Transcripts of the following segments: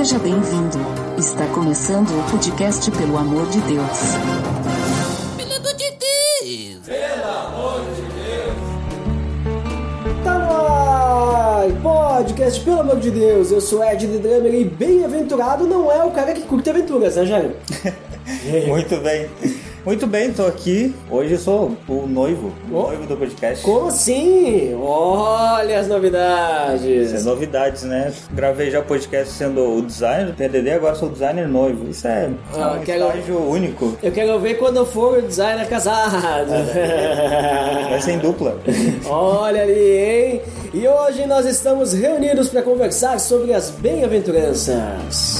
Seja bem-vindo. Está começando o podcast Pelo Amor de Deus. Pelo amor de Deus! Tá no ar! Podcast, pelo amor de Deus, eu sou Ed The Drummer e bem-aventurado não é o cara que curte aventuras, né, Jair? Muito bem. Muito bem, tô aqui. Hoje eu sou o noivo, o Oh. noivo do podcast. Como assim? Olha as novidades! Isso é novidades, né? Gravei já podcast sendo o designer do PDD, agora sou o designer noivo. Isso é Ah, um quero- estágio único. Eu quero ver quando eu for o designer casado. Vai ser em dupla. Olha ali, hein? E hoje nós estamos reunidos para conversar sobre as bem-aventuranças.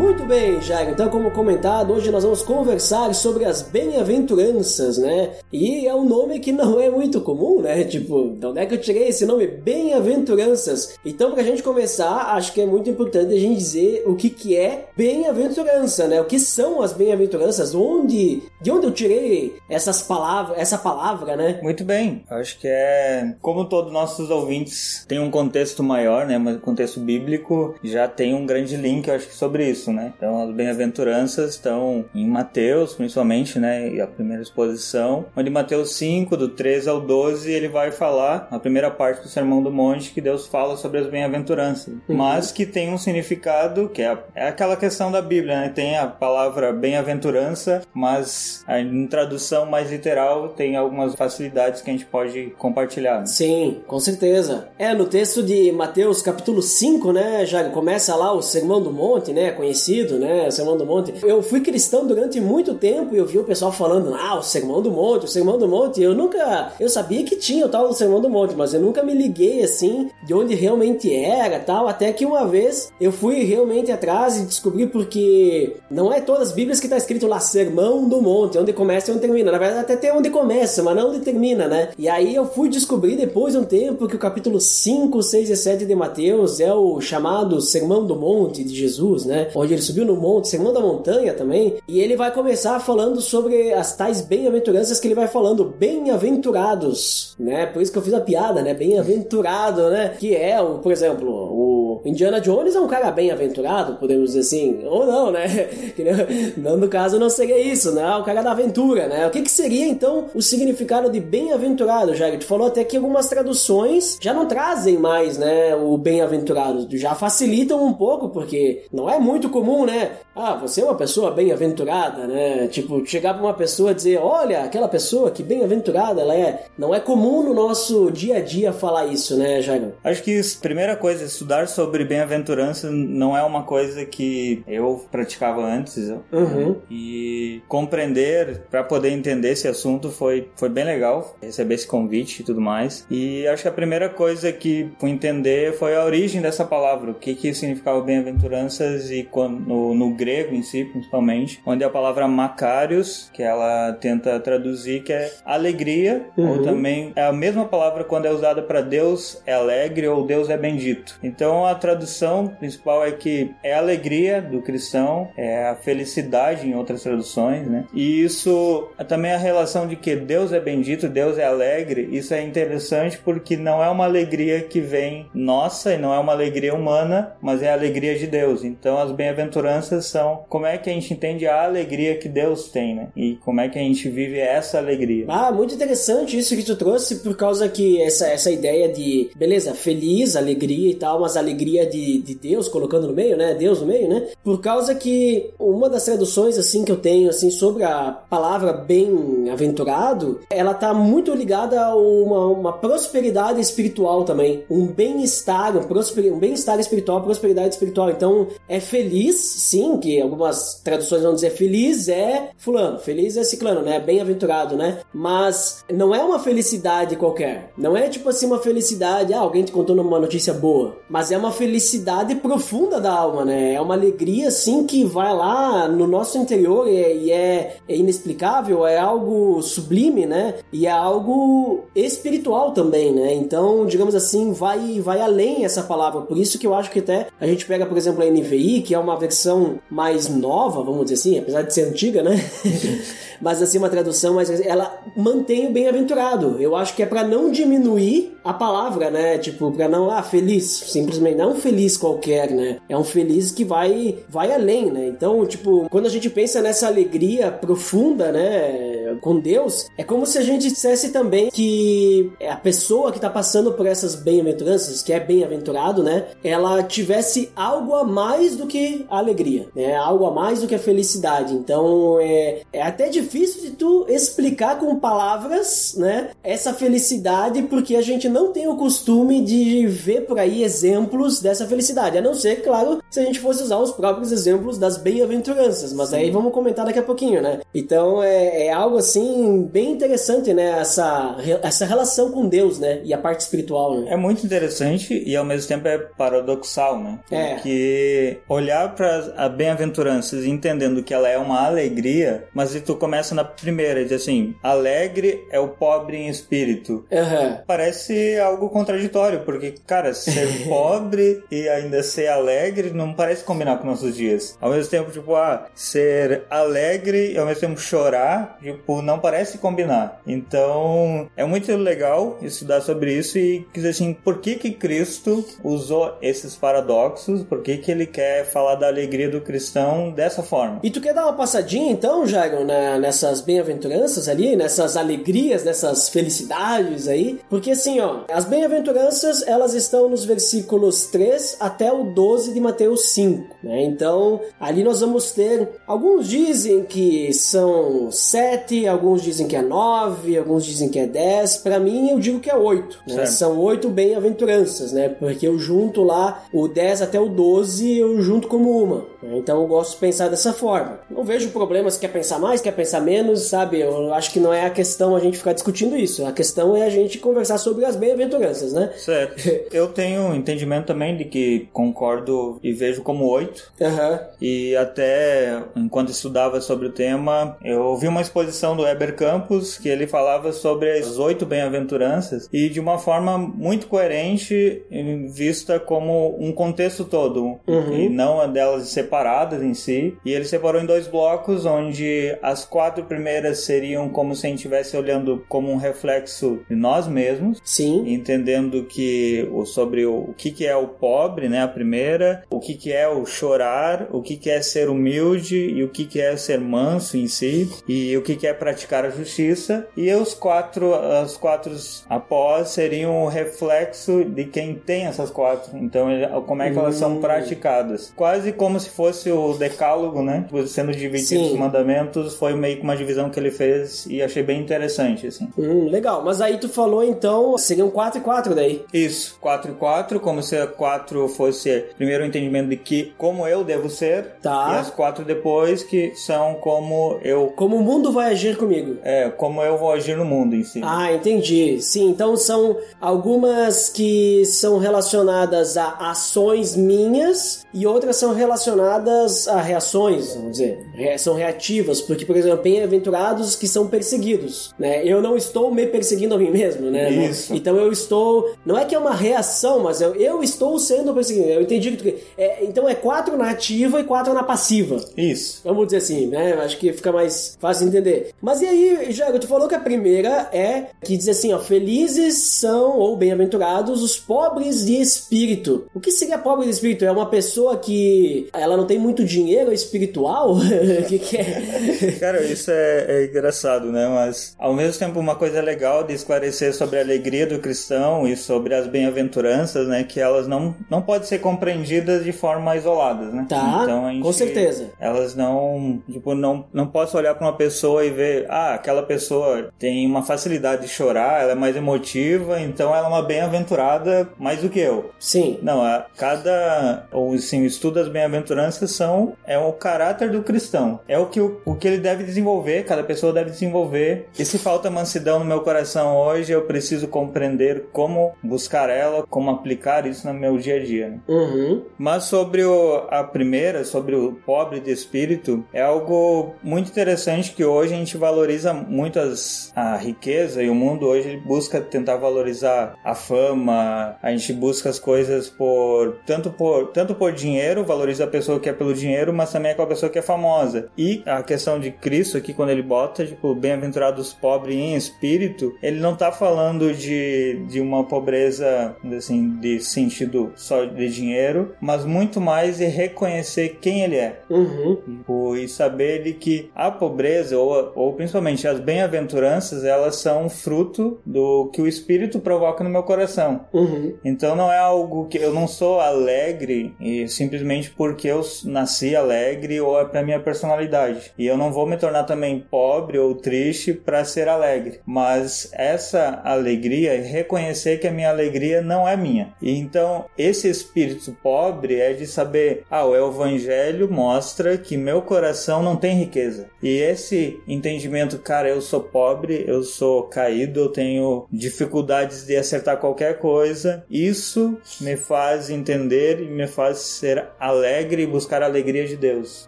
Muito bem, Jairo. Então, como comentado, hoje nós vamos conversar sobre as bem-aventuranças, né? E é um nome que não é muito comum, né? Tipo, de onde é que eu tirei esse nome? Bem-aventuranças. Então, pra gente começar, acho que é muito importante a gente dizer o que, que é bem-aventurança, né? O que são as bem-aventuranças? Onde, de onde eu tirei essas palavras, essa palavra, né? Muito bem. Acho que é. Como todos nossos ouvintes têm um contexto maior, né? O contexto bíblico já tem um grande link, acho que sobre isso, né? Então, as bem-aventuranças estão em Mateus, principalmente, né? E a primeira exposição, onde Mateus 5, do 13 ao 12, ele vai falar, a primeira parte do Sermão do Monte, que Deus fala sobre as bem-aventuranças, mas que tem um significado que é, é aquela questão da Bíblia, né? Tem a palavra bem-aventurança, mas em tradução mais literal tem algumas facilidades que a gente pode compartilhar. né? Sim, com certeza. É, no texto de Mateus capítulo 5, né, já começa lá o Sermão do Monte, né, conhecido, né, o Sermão do Monte. Eu fui cristão durante muito tempo e eu vi o pessoal falando, ah, o Sermão do Monte, o Sermão do Monte. Eu nunca, eu sabia que tinha o tal do Sermão do Monte, mas eu nunca me liguei, assim, de onde realmente era, tal, até que uma vez eu fui realmente atrás e descobri porque não é todas as Bíblias que tá escrito lá Sermão do Monte, onde começa e onde termina. Na verdade, até tem onde começa, mas não onde termina, né? E aí eu fui descobrir depois de um tempo que o capítulo 5, 6 e 7 de Mateus é o chamado Sermão do Monte de Jesus, né? Onde ele subiu no monte, Sermão da Montanha também. E ele vai começar falando sobre as tais bem-aventuranças que ele vai falando, bem-aventurados, né? Por isso que eu fiz a piada, né? Bem-aventurado, né? Que é, o, por exemplo, o Indiana Jones é um cara bem-aventurado, podemos dizer assim. Ou não, né? Não, no caso não seria isso, né? O cara da aventura, né? O que, que seria então o significado de bem-aventurado, Jair? Tu falou até que algumas traduções já não trazem mais, né? O bem-aventurado, já facilitam um pouco, porque não é muito comum, né? Ah, você é uma pessoa bem-aventurada, né? Tipo, chegar pra uma pessoa e dizer, olha, aquela pessoa que bem-aventurada ela é. Não é comum no nosso dia a dia falar isso, né, Jair? Acho que a primeira coisa, estudar sobre bem-aventurança não é uma coisa que eu praticava antes. Uhum. E compreender, para poder entender esse assunto, foi, foi bem legal receber esse convite e tudo mais. E acho que a primeira coisa que fui entender foi a origem dessa palavra, o que, que significava bem-aventuranças e no, no grego em si, principalmente, onde a palavra Macarius, que ela tenta traduzir, que é alegria, Uhum. ou também é a mesma palavra quando é usada para Deus é alegre ou Deus é bendito. Então a tradução principal é que é a alegria do cristão, é a felicidade em outras traduções, né? E isso também a relação de que Deus é bendito, Deus é alegre, isso é interessante porque não é uma alegria que vem nossa e não é uma alegria humana, mas é a alegria de Deus. Então as bem-aventuranças são como é que a gente entende a alegria que Deus tem, né? E como é que a gente vive essa alegria. Ah, muito interessante isso que tu trouxe, por causa que essa, essa ideia de, beleza, feliz, alegria e tal, mas alegria de, de Deus, colocando no meio, né? Deus no meio, né? Por causa que uma das traduções, assim, que eu tenho, assim, sobre a palavra bem-aventurado, ela tá muito ligada a uma, uma prosperidade espiritual também. Um bem-estar, um, um bem-estar espiritual, prosperidade espiritual. Então, é feliz, sim, que algumas traduções vão dizer feliz é fulano, feliz é ciclano, né? Bem-aventurado, né? Mas não é uma felicidade qualquer. Não é tipo assim uma felicidade, ah, alguém te contou uma notícia boa. Mas é uma felicidade profunda da alma, né? É uma alegria, assim, que vai lá no nosso interior e é, é, é inexplicável, é algo sublime, né? E é algo espiritual também, né? Então, digamos assim, vai, vai além essa palavra. Por isso que eu acho que até a gente pega, por exemplo, a NVI, que é uma versão mais nova, vamos dizer assim, apesar de ser antiga, né? mas assim, uma tradução, mas ela mantém o bem-aventurado. Eu acho que é para não diminuir a palavra, né? Tipo, para não, ah, feliz, simplesmente não um feliz qualquer, né? É um feliz que vai vai além, né? Então, tipo, quando a gente pensa nessa alegria profunda, né, com Deus, é como se a gente dissesse também que a pessoa que tá passando por essas bem-aventuranças, que é bem-aventurado, né, ela tivesse algo a mais do que a alegria, né? Algo a mais do que a felicidade. Então, é, é até difícil de tu explicar com palavras, né, essa felicidade, porque a gente não tem o costume de ver por aí exemplos dessa felicidade, a não ser, claro, se a gente fosse usar os próprios exemplos das bem-aventuranças, mas Sim. aí vamos comentar daqui a pouquinho, né? Então é, é, algo assim bem interessante, né? Essa, essa relação com Deus, né? E a parte espiritual, né? É muito interessante e ao mesmo tempo é paradoxal, né? É. Porque olhar para a bem-aventuranças entendendo que ela é uma alegria, mas se tu começa na primeira, diz assim, alegre é o pobre em espírito. Uhum. Parece algo contraditório, porque, cara, ser pobre e ainda ser alegre não parece combinar com nossos dias. Ao mesmo tempo, tipo, ah, ser alegre e ao mesmo tempo chorar, tipo, não parece combinar. Então, é muito legal estudar sobre isso e dizer assim, por que que Cristo usou esses paradoxos? Por que que ele quer falar da alegria do cristão dessa forma? E tu quer dar uma passadinha então, Jairo, né, nessas bem-aventuranças ali, nessas alegrias, nessas felicidades aí? Porque assim, ó, as bem-aventuranças, elas estão nos versículos 3 até o 12 de Mateus 5, né? Então, ali nós vamos ter, alguns dizem que são 7, alguns dizem que é 9, alguns dizem que é 10. Para mim, eu digo que é 8, né? São 8 bem-aventuranças, né? Porque eu junto lá o 10 até o 12, eu junto como uma. Né? Então, eu gosto de pensar dessa forma. Não vejo problemas quer pensar mais, quer pensar menos, sabe? Eu acho que não é a questão a gente ficar discutindo isso. A questão é a gente conversar sobre as bem-aventuranças, né? Certo. eu tenho um entendimento também de que concordo e vejo como oito. Uhum. E até enquanto estudava sobre o tema, eu ouvi uma exposição do Weber Campos que ele falava sobre as oito bem-aventuranças e de uma forma muito coerente, vista como um contexto todo uhum. e não a delas separadas em si. E ele separou em dois blocos, onde as quatro primeiras seriam como se a gente estivesse olhando como um reflexo de nós mesmos. Sim. Entendendo que sobre o, que, que é o pobre, né? A primeira, o que, que é o chorar, o que, que é ser humilde e o que, que é ser manso em si, e o que, que é praticar a justiça. E os quatro, as quatro após seriam o reflexo de quem tem essas quatro. Então, como é que elas são hum. praticadas? Quase como se fosse o decálogo, né? Sendo dividido os mandamentos, foi meio que uma divisão que ele fez e achei bem interessante, assim. Hum, legal. Mas aí tu falou então, seriam 4 e 4 daí. Isso, 4 e 4, como se a 4 fosse primeiro o entendimento de que como eu devo ser, tá. e as quatro depois que são como eu. Como o mundo vai agir comigo. É, como eu vou agir no mundo em si. Ah, entendi. Sim, então são algumas que são relacionadas a ações minhas e outras são relacionadas a reações, vamos dizer, são reativas, porque, por exemplo, bem-aventurados que são perseguidos, né? Eu não estou me perseguindo a mim mesmo, né? Isso. Então eu estou, não é que é uma reação, mas eu, eu estou sendo perseguido. Eu entendi que é, então é quatro na ativa e quatro na passiva. Isso. Vamos dizer assim, né? Acho que fica mais fácil de entender. Mas e aí, Jairo, tu falou que a primeira é que diz assim, ó, felizes são ou bem-aventurados os pobres de espírito. O que seria pobre de espírito? É uma pessoa que ela não tem muito dinheiro espiritual? O que, que é? Cara, isso é, é engraçado, né? Mas ao mesmo tempo uma coisa legal de esclarecer sobre a alegria do cristão e sobre as bem-aventuranças, né? Que elas não, não podem ser compreendidas de forma isolada, né? Tá, Então, a gente- com certeza. Elas não, tipo, não, não posso olhar para uma pessoa e ver, ah, aquela pessoa tem uma facilidade de chorar, ela é mais emotiva, então ela é uma bem-aventurada mais do que eu. Sim. Não, a, cada, ou assim, o estudo das bem-aventuranças são, é o caráter do cristão. É o que, o, o que ele deve desenvolver, cada pessoa deve desenvolver. E se falta mansidão no meu coração hoje, eu preciso compreender como buscar ela, como aplicar isso no meu dia a dia. né? Uhum. Mas sobre o, a primeira, sobre o pobre de espírito, é algo muito interessante que hoje a gente valoriza muito as, a riqueza e o mundo hoje busca tentar valorizar a fama, a gente busca as coisas por tanto por tanto por dinheiro, valoriza a pessoa que é pelo dinheiro, mas também aquela pessoa que é famosa. E a questão de Cristo aqui quando ele bota, tipo, bem-aventurados pobres em espírito, ele não tá falando de, de uma pobreza, assim, de sentido só de dinheiro, mas muito mais de reconhecer quem ele é. Uhum. Tipo, e saber de que a pobreza, ou, ou principalmente as bem-aventuranças, elas são fruto do que o Espírito provoca no meu coração. Uhum. Então não é algo que eu não sou alegre e simplesmente porque eu nasci alegre ou é pra minha personalidade. E eu não vou me tornar também pobre ou triste para ser alegre. Mas essa alegria é reconhecer que a minha alegria não é minha. E então esse espírito pobre é de saber, ah, o evangelho mostra que meu coração não tem riqueza. E esse entendimento, cara, eu sou pobre, eu sou caído, eu tenho dificuldades de acertar qualquer coisa. Isso me faz entender e me faz ser alegre e buscar a alegria de Deus.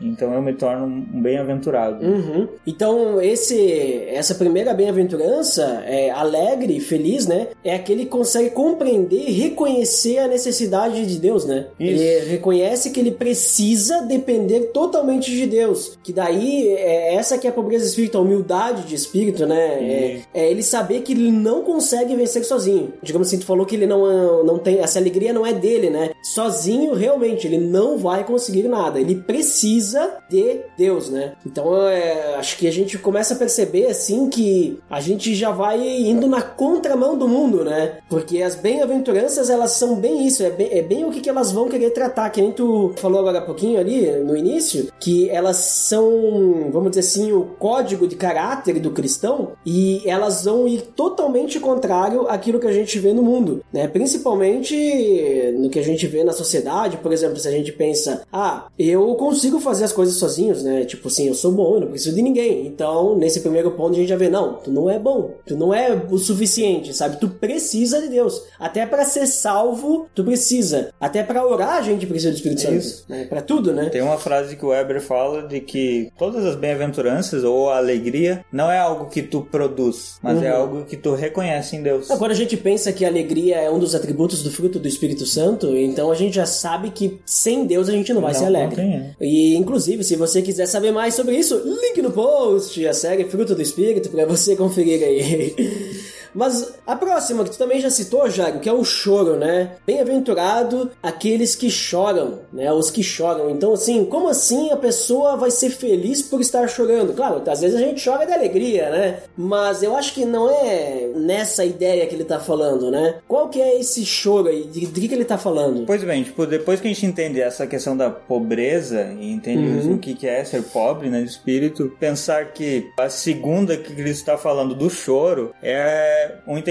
Então eu me torno um bem-aventurado. Uhum. Então, esse, essa primeira bem-aventurança, é, alegre e feliz, né? É aquele que consegue compreender e reconhecer a necessidade de Deus, né? Isso. Ele reconhece que ele precisa depender totalmente de Deus. Que daí, é essa que é a pobreza de espírito, a humildade de espírito, né? É, é ele saber que ele não consegue vencer sozinho. Digamos assim, tu falou que ele não, não tem, essa alegria não é dele, né? Sozinho, realmente, ele não vai conseguir nada. Ele precisa de Deus, né? Então, é, acho que a gente começa a perceber, assim, que a gente já vai indo na contramão do mundo, né? Porque as bem-aventuranças, elas são bem isso, é bem, é bem o que, que elas vão querer tratar, que nem tu falou agora há pouquinho ali, no início, que elas são, vamos dizer assim, o código de caráter do cristão, e elas vão ir totalmente contrário àquilo que a gente vê no mundo, né? Principalmente no que a gente vê na sociedade, por exemplo, se a gente pensa, ah, eu consigo fazer as coisas sozinhos, né? Tipo assim, eu sou bom, eu não preciso de ninguém. Então, nesse primeiro ponto, a gente já vê, não, tu não é bom, tu não é o suficiente, sabe? Tu precisa de Deus. Até para ser salvo, tu precisa. Até para orar, a gente precisa do Espírito Santo. Isso. Né? Para tudo, né? Tem uma frase que o Weber fala de que todas as bem-aventuranças ou a alegria não é algo que tu produz, mas é Uhum. algo que tu reconhece em Deus. Agora a gente pensa que a alegria é um dos atributos do fruto do Espírito Santo, então a gente já sabe que sem Deus a gente não vai Não, ser alegre. é. E inclusive, se você quiser saber mais sobre isso, no post, a série Fruto do Espírito, para você conferir aí. Mas a próxima, que tu também já citou, Jago, que é o choro, né? Bem-aventurado aqueles que choram, né? Os que choram. Então, assim, como assim a pessoa vai ser feliz por estar chorando? Claro, às vezes a gente chora de alegria, né? Mas eu acho que não é nessa ideia que ele tá falando, né? Qual que é esse choro aí? De, de que, ele tá falando? Pois bem, tipo, depois que a gente entende essa questão da pobreza e entende Uhum. o que que é ser pobre, né, de espírito, pensar que a segunda que Cristo está falando do choro é um entendimento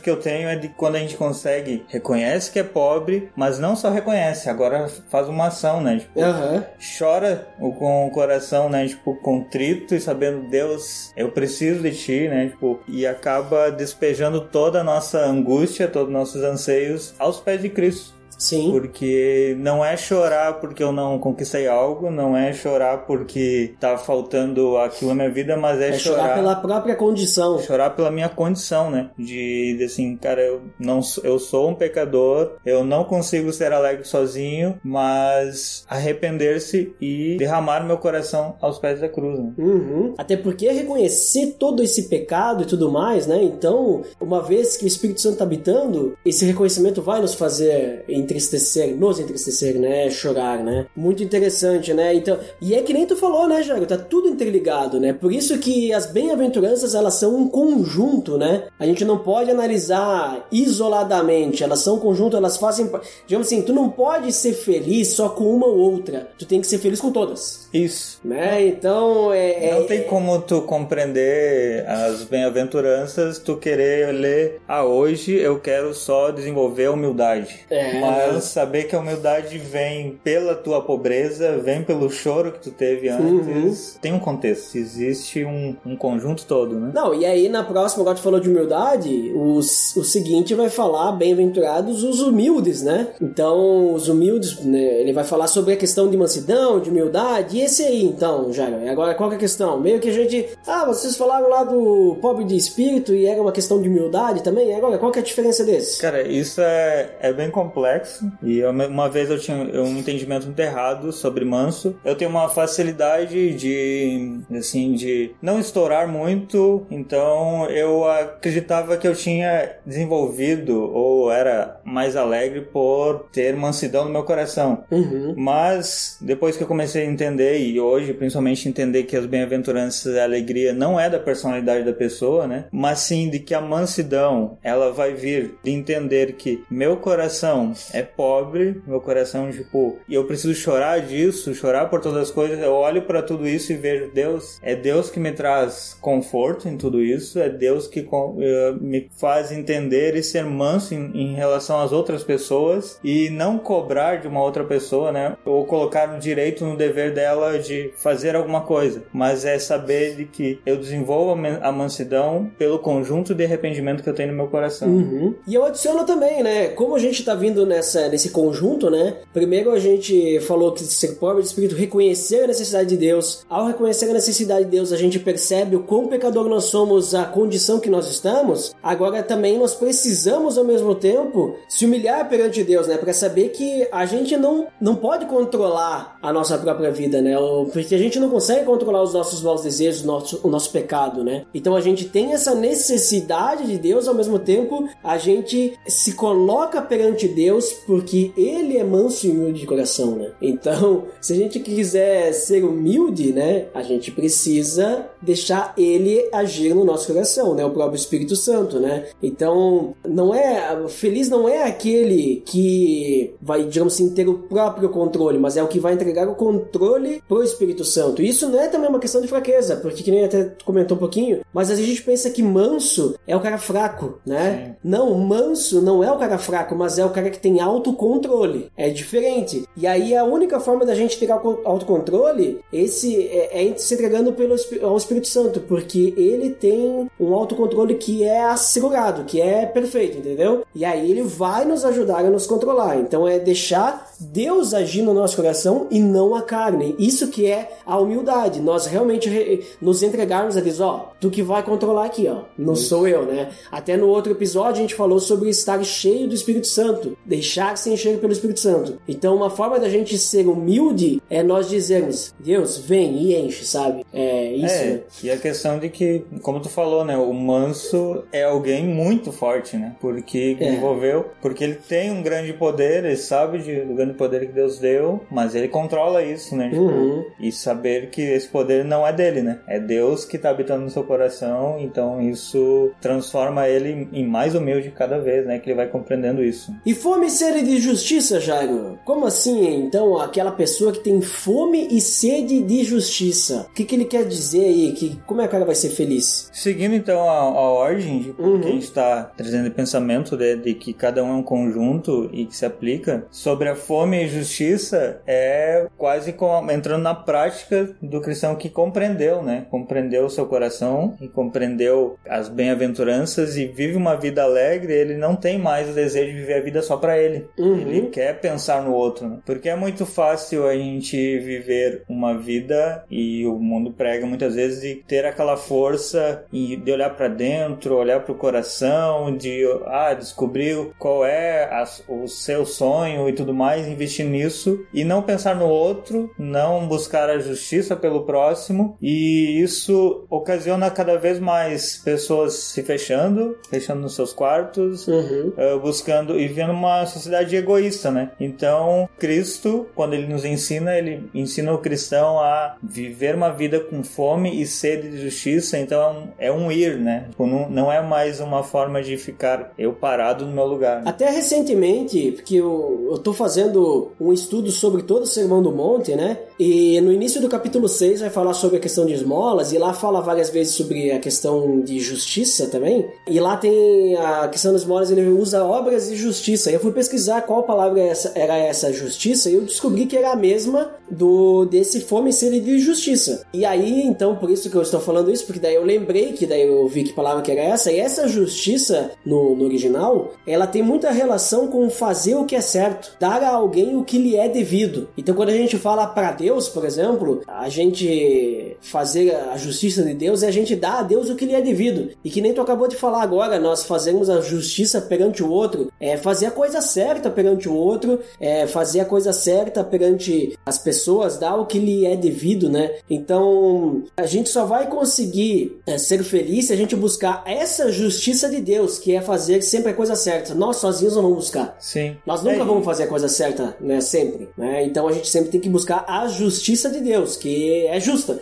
que eu tenho é de quando a gente consegue, reconhece que é pobre, mas não só reconhece, agora faz uma ação, né, tipo, Aham. chora com o coração, né, tipo, contrito e sabendo, Deus, eu preciso de ti, né, tipo, e acaba despejando toda a nossa angústia, todos os nossos anseios aos pés de Cristo. Sim. Porque não é chorar porque eu não conquistei algo, não é chorar porque tá faltando aquilo na minha vida, mas é, É chorar pela própria condição. chorar pela minha condição, né? De, de assim, cara, eu não eu sou um pecador, eu não consigo ser alegre sozinho, mas arrepender-se e derramar meu coração aos pés da cruz, né? Uhum. Até porque reconhecer todo esse pecado e tudo mais, né? Então, uma vez que o Espírito Santo está habitando, esse reconhecimento vai nos fazer entristecer, nos entristecer, né? Chorar, né? Muito interessante, né? Então, e é que nem tu falou, né, Jairo? Tá tudo interligado, né? Por isso que as bem-aventuranças, elas são um conjunto, né? A gente não pode analisar isoladamente, elas são um conjunto, elas fazem, digamos assim, tu não pode ser feliz só com uma ou outra, tu tem que ser feliz com todas. Isso. Né? Então é. é- Não tem como tu compreender as bem-aventuranças, tu querer ler, ah, hoje eu quero só desenvolver a humildade. É. Mas saber que a humildade vem pela tua pobreza, vem pelo choro que tu teve antes, tem um contexto, existe um, um conjunto todo, né? Não, e aí na próxima, agora tu falou de humildade, os, o seguinte vai falar, bem-aventurados os humildes, né? Então, os humildes, né, ele vai falar sobre a questão de mansidão, de humildade, e esse aí, então, Jairo, agora qual que é a questão? Meio que a gente, ah, vocês falaram lá do pobre de espírito e era uma questão de humildade também, agora qual que é a diferença desse? Cara, isso é, é bem complexo e eu- uma vez eu tinha um entendimento muito errado sobre manso. Eu tenho uma facilidade de, assim, de não estourar muito, então eu acreditava que eu tinha desenvolvido ou era mais alegre por ter mansidão no meu coração. Uhum. Mas depois que eu comecei a entender, e hoje principalmente entender que as bem-aventuranças e a alegria não é da personalidade da pessoa, né? Mas sim de que a mansidão, ela vai vir de entender que meu coração é pobre, meu coração, tipo, e eu preciso chorar disso, chorar por todas as coisas. Eu olho para tudo isso e vejo Deus, é Deus que me traz conforto em tudo isso, é Deus que eh, me faz entender e ser manso em, em relação às outras pessoas e não cobrar de uma outra pessoa, né? Ou colocar no direito, no dever dela de fazer alguma coisa, mas é saber de que eu desenvolvo a man- a mansidão pelo conjunto de arrependimento que eu tenho no meu coração. Uhum. E eu adiciono também, né? Como a gente tá vindo nessa, nesse conjunto, né? Primeiro a gente falou que ser pobre de espírito, reconhecer a necessidade de Deus. Ao reconhecer a necessidade de Deus, a gente percebe o quão pecador nós somos, a condição que nós estamos. Agora também nós precisamos ao mesmo tempo se humilhar perante Deus, né? Para saber que a gente não, não pode controlar a nossa própria vida, né? Porque a gente não consegue controlar os nossos maus desejos, o nosso, o nosso pecado, né? Então a gente tem essa necessidade de Deus, ao mesmo tempo a gente se coloca perante Deus porque Ele é manso e humilde de coração, né? Então, se a gente quiser ser humilde, né? A gente precisa deixar Ele agir no nosso coração, né? O próprio Espírito Santo, né? Então, não é feliz não é aquele que vai, digamos assim, ter o próprio controle, mas é o que vai entregar o controle pro Espírito Santo. Isso não é também uma questão de fraqueza, porque que nem até comentou um pouquinho, mas a gente pensa que manso é o cara fraco, né? Não, manso não é o cara fraco, mas é o cara que tem autocontrole. É diferente. E aí a única forma da gente ter auto- autocontrole esse é, é se entregando pelo ao Espírito Santo, porque ele tem um autocontrole que é assegurado, que é perfeito, entendeu? E aí ele vai nos ajudar a nos controlar. Então é deixar Deus agir no nosso coração e não a carne. Isso que é a humildade. Nós realmente re- nos entregarmos a Deus, ó, tu que vai controlar aqui, ó. Não sou eu, né? Até no outro episódio a gente falou sobre estar cheio do Espírito Santo, deixar-se encher pelo Espírito Santo. Então uma forma da gente ser humilde é nós dizermos, Deus, vem e enche, sabe? É isso, É, né? e a questão de que, como tu falou, né, o manso é alguém muito forte, né, porque É. desenvolveu, porque ele tem um grande poder, ele sabe de- grande poder que Deus deu, mas ele controla isso, né, tipo, Uhum. e saber que esse poder não é dele, né, é Deus que tá habitando no seu coração, então isso transforma ele em mais humilde cada vez, né, que ele vai compreendendo isso. E fome e sede de justiça, Jairo? Como assim, então, aquela pessoa que tem fome e sede de justiça? O que, que ele quer dizer aí? Que, como é que cara vai ser feliz? Seguindo então a, a ordem de Uhum. que a gente está trazendo o pensamento de, de que cada um é um conjunto e que se aplica sobre a fome e justiça é quase como entrando na prática do cristão que compreendeu, né? Compreendeu o seu coração e compreendeu as bem-aventuranças e vive uma vida alegre. Ele não tem mais o desejo de viver a vida só para ele, dele. Ele quer pensar no outro, né? Porque é muito fácil a gente viver uma vida e o mundo prega muitas vezes de ter aquela força e de olhar para dentro, olhar para o coração, de ah, descobrir qual é a, o seu sonho e tudo mais, investir nisso e não pensar no outro, não buscar a justiça pelo próximo e isso ocasiona cada vez mais pessoas se fechando, fechando nos seus quartos, Uhum. eh, buscando e vivendo uma sociedade egoísta, né? Então, Cristo, quando ele nos ensina, ele ensina o cristão a viver uma vida com fome e sede de justiça, então é um ir, né? Tipo, Não, não é mais uma forma de ficar eu parado no meu lugar. né? Até recentemente, porque eu, eu tô fazendo um estudo sobre todo o Sermão do Monte, né? E no início do capítulo 6 vai falar sobre a questão de esmolas, e lá fala várias vezes sobre a questão de justiça também. E lá tem a questão das esmolas, ele usa obras e justiça. Eu fui pesquisar qual palavra era essa justiça, e eu descobri que era a mesma do desse fome e sede de justiça. E aí, então, por isso que eu estou falando isso, porque daí eu lembrei que daí eu vi que palavra que era essa, e essa justiça no, no original, ela tem muita relação com fazer o que é certo, dar a alguém o que lhe é devido. Então, quando a gente fala para Deus, por exemplo, a gente fazer a justiça de Deus é a gente dar a Deus o que lhe é devido. E que nem tu acabou de falar agora, nós fazemos a justiça perante o outro, é fazer a coisa certa perante o outro, é fazer a coisa certa perante as pessoas, dar o que lhe é devido, né? Então, a gente só vai conseguir é, ser feliz se a gente buscar essa justiça de Deus, que é fazer sempre a coisa certa. Nós sozinhos não vamos buscar. Sim. Nós nunca É, vamos fazer a coisa certa, né? Sempre. Né? Então a gente sempre tem que buscar a justiça de Deus, que é justa.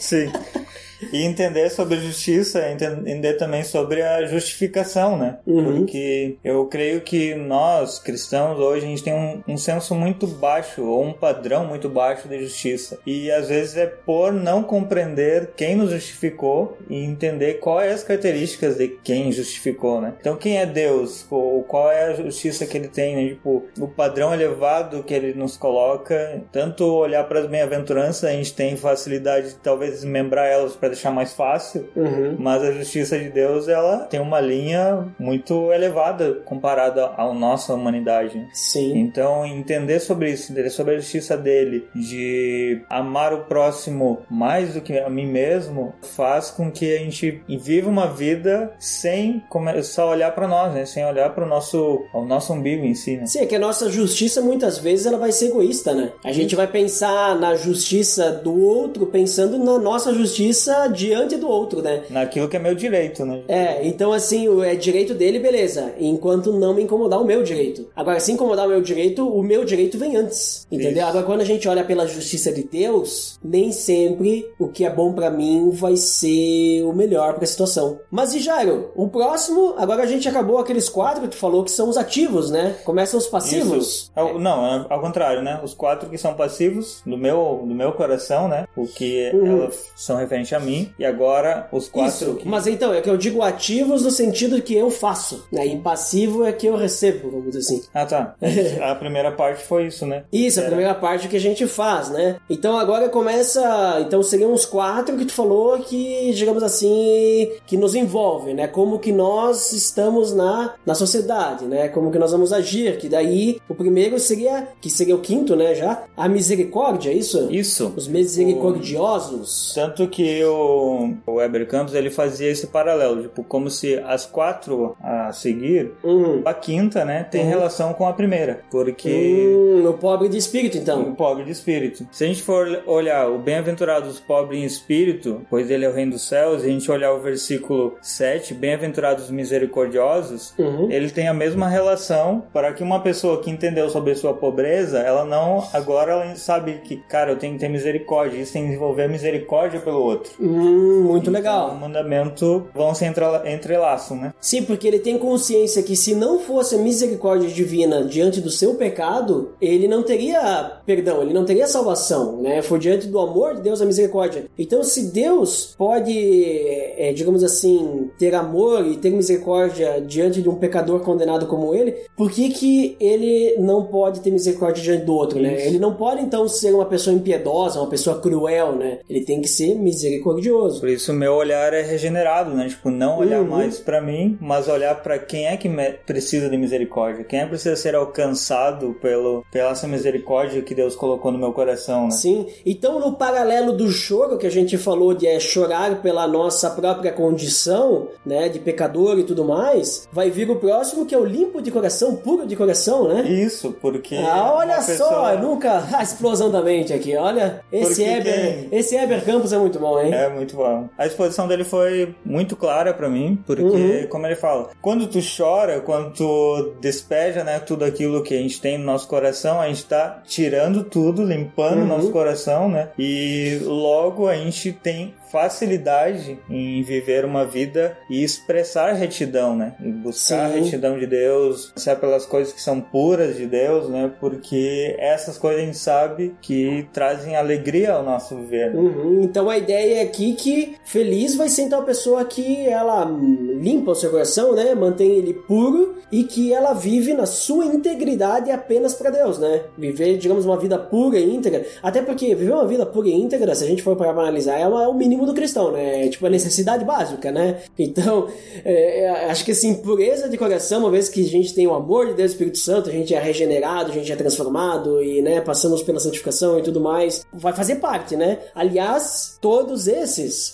Sim. E entender sobre justiça, é entender também sobre a justificação, né? Uhum. Porque eu creio que nós, cristãos, hoje a gente tem um, um senso muito baixo, ou um padrão muito baixo de justiça. E às vezes é por não compreender quem nos justificou e entender quais as características de quem justificou, né? Então, quem é Deus? Ou qual é a justiça que ele tem, né? Tipo, o padrão elevado que ele nos coloca. Tanto olhar para as bem-aventuranças, a gente tem facilidade de talvez desmembrar elas para deixar mais fácil, Uhum. mas a justiça de Deus ela tem uma linha muito elevada comparada à nossa humanidade. Sim. Então, entender sobre isso, entender sobre a justiça dele, de amar o próximo mais do que a mim mesmo, faz com que a gente viva uma vida sem começar a olhar para nós, né? Sem olhar para o nosso, ao nosso umbigo em si, né? Sim, é que a nossa justiça muitas vezes ela vai ser egoísta, né? A gente vai pensar na justiça do outro pensando na nossa justiça diante do outro, né? Naquilo que é meu direito, né? É, então assim, é direito dele, beleza. Enquanto não me incomodar o meu direito. Agora, se incomodar o meu direito, o meu direito vem antes. Entendeu? Isso. Agora, quando a gente olha pela justiça de Deus, nem sempre o que é bom pra mim vai ser o melhor pra situação. Mas e Jairo, o próximo, agora a gente acabou aqueles quatro que tu falou que são os ativos, né? Começam os passivos. Isso. Ao- Não, é ao contrário, né? Os quatro que são passivos do meu, do meu coração, né? O que Uhum. elas são referentes a mim. E agora os quatro Isso, mas então, é que eu digo ativos no sentido que eu faço, né? E passivo é que eu recebo, vamos dizer assim. Ah, tá. a primeira parte foi isso, né? Isso, a Era- primeira parte que a gente faz, né? Então agora começa. Então seriam os quatro que tu falou que, digamos assim, que nos envolvem, né? Como que nós estamos na, na sociedade, né? Como que nós vamos agir. Que daí o primeiro seria, que seria o quinto, né? Já, a misericórdia, é isso? Isso. Os misericordiosos. Tanto que o, o Weber Campos ele fazia esse paralelo, tipo, como se as quatro a seguir, Uhum. a quinta, né, tem Uhum. relação com a primeira. Porque Hum, o pobre de espírito, o então. pobre de espírito. Se a gente for olhar o bem-aventurados pobre em espírito, pois ele é o reino dos céus, e a gente olhar o versículo 7, bem-aventurados misericordiosos, Uhum. ele tem a mesma relação para que uma pessoa que entendeu sobre a sua pobreza, ela não, agora ela sabe que, cara, eu tenho que ter misericórdia, isso tem que desenvolver a misericórdia pelo outro. Hum, muito Então, legal. o mandamento vão se entrela- entrelaçam, né? Sim, porque ele tem consciência que se não fosse a misericórdia divina diante do seu pecado, ele não teria perdão, ele não teria salvação, né? Foi diante do amor de Deus a misericórdia. Então, se Deus pode, é, digamos assim, ter amor e ter misericórdia diante de um pecador condenado como ele, por que que ele não pode ter misericórdia diante do outro, né? Ele não pode, então, ser uma pessoa impiedosa, uma pessoa cruel, né? Ele tem que ser misericordioso. Por isso meu olhar é regenerado, né? Tipo, não olhar Uhum. mais pra mim, mas olhar pra quem é que precisa de misericórdia, quem é que precisa ser alcançado pelo pela essa misericórdia que Deus colocou no meu coração, né? Sim. Então, no paralelo do choro que a gente falou de é, chorar pela nossa própria condição, né, de pecador e tudo mais, vai vir o próximo que é o limpo de coração, puro de coração, né? Isso, porque Ah, olha uma só, pessoa- nunca a explosão da mente aqui. Olha, esse Porque Eber, quem- esse Eber Campos é muito bom, hein? É muito bom. A exposição dele foi muito clara pra mim, porque, Uhum. como ele fala, quando tu chora, quando tu despeja, né, tudo aquilo que a gente tem no nosso coração, a gente tá tirando tudo, limpando o Uhum. nosso coração, né? E logo a gente tem facilidade em viver uma vida e expressar retidão, né? E buscar Sim. a retidão de Deus, passar pelas coisas que são puras de Deus, né? Porque essas coisas a gente sabe que trazem alegria ao nosso viver. né? Uhum, Então a ideia é aqui que feliz vai ser então a pessoa que ela limpa o seu coração, né? Mantém ele puro e que ela vive na sua integridade apenas para Deus, né? Viver, digamos, uma vida pura e íntegra. Até porque viver uma vida pura e íntegra, se a gente for para analisar, é, é o mínimo do cristão, né? É tipo a necessidade básica, né? Então, é, é, acho que assim, pureza de coração, uma vez que a gente tem o amor de Deus e Espírito Santo, a gente é regenerado, a gente é transformado e, né, passamos pela santificação e tudo mais, vai fazer parte, né? Aliás, todos esses